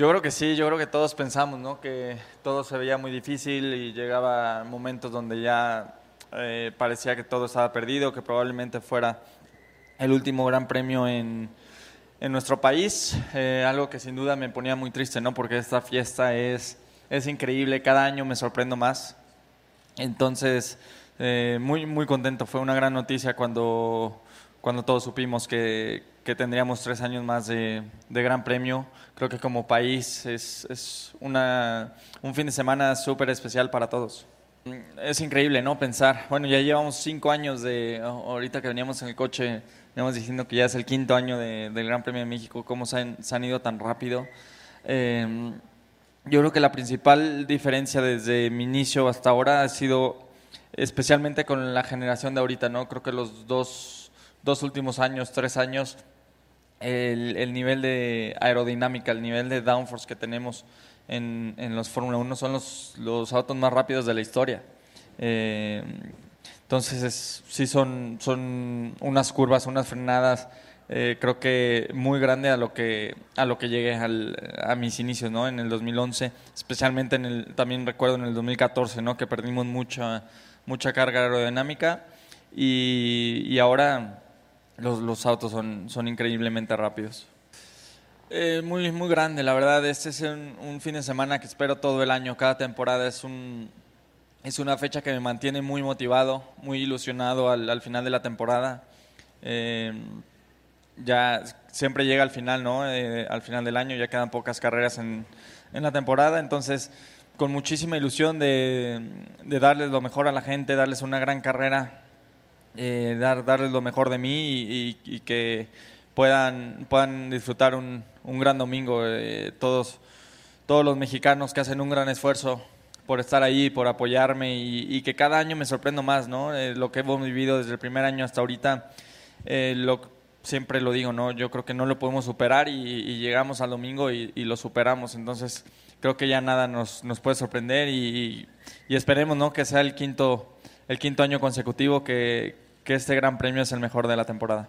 Yo creo que sí, yo creo que todos pensamos, ¿no? Que todo se veía muy difícil y llegaba momentos donde ya eh, parecía que todo estaba perdido, que probablemente fuera el último gran premio en, en nuestro país. Eh, algo que sin duda me ponía muy triste, ¿no? Porque esta fiesta es, es increíble, cada año me sorprendo más. Entonces, eh, muy, muy contento. Fue una gran noticia cuando, cuando todos supimos que, que tendríamos tres años más de, de Gran Premio. Creo que como país es, es una, un fin de semana súper especial para todos. Es increíble, ¿no? Pensar, bueno, ya llevamos cinco años de, ahorita que veníamos en el coche, veníamos diciendo que ya es el quinto año de- del Gran Premio de México, cómo se han, han ido tan rápido. Eh, yo creo que la principal diferencia desde mi inicio hasta ahora ha sido especialmente con la generación de ahorita, ¿no? Creo que los dos, dos últimos años, tres años, el, el nivel de aerodinámica, el nivel de downforce que tenemos en, en los Fórmula 1 son los, los autos más rápidos de la historia. Eh, entonces, es- sí son, son unas curvas, unas frenadas, eh, creo que muy grande a lo que, a lo que llegué al- a mis inicios, ¿no? En el 2011, especialmente en el, también recuerdo en el 2014, ¿no? Que perdimos mucha, mucha carga aerodinámica y, y ahora los, los autos son, son increíblemente rápidos. Eh, muy, muy grande, la verdad. Este es un, un fin de semana que espero todo el año. Cada temporada es, un, es una fecha que me mantiene muy motivado, muy ilusionado al, al final de la temporada. Eh, ya siempre llega al final, ¿no? Eh, al final del año ya quedan pocas carreras en, en la temporada, entonces con muchísima ilusión de, de darles lo mejor a la gente, darles una gran carrera, eh, dar, darles lo mejor de mí y, que puedan, puedan disfrutar un, un gran domingo. eh, todos, todos los mexicanos que hacen un gran esfuerzo por estar ahí, por apoyarme y, que cada año me sorprendo más, ¿no? Eh, lo que hemos vivido desde el primer año hasta ahorita, lo, siempre lo digo, ¿no? Yo creo que no lo podemos superar y, llegamos al domingo y, lo superamos. Entonces, creo que ya nada nos, nos puede sorprender y esperemos, ¿no? Que sea el quinto, el quinto año consecutivo que, este gran premio es el mejor de la temporada.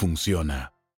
funciona.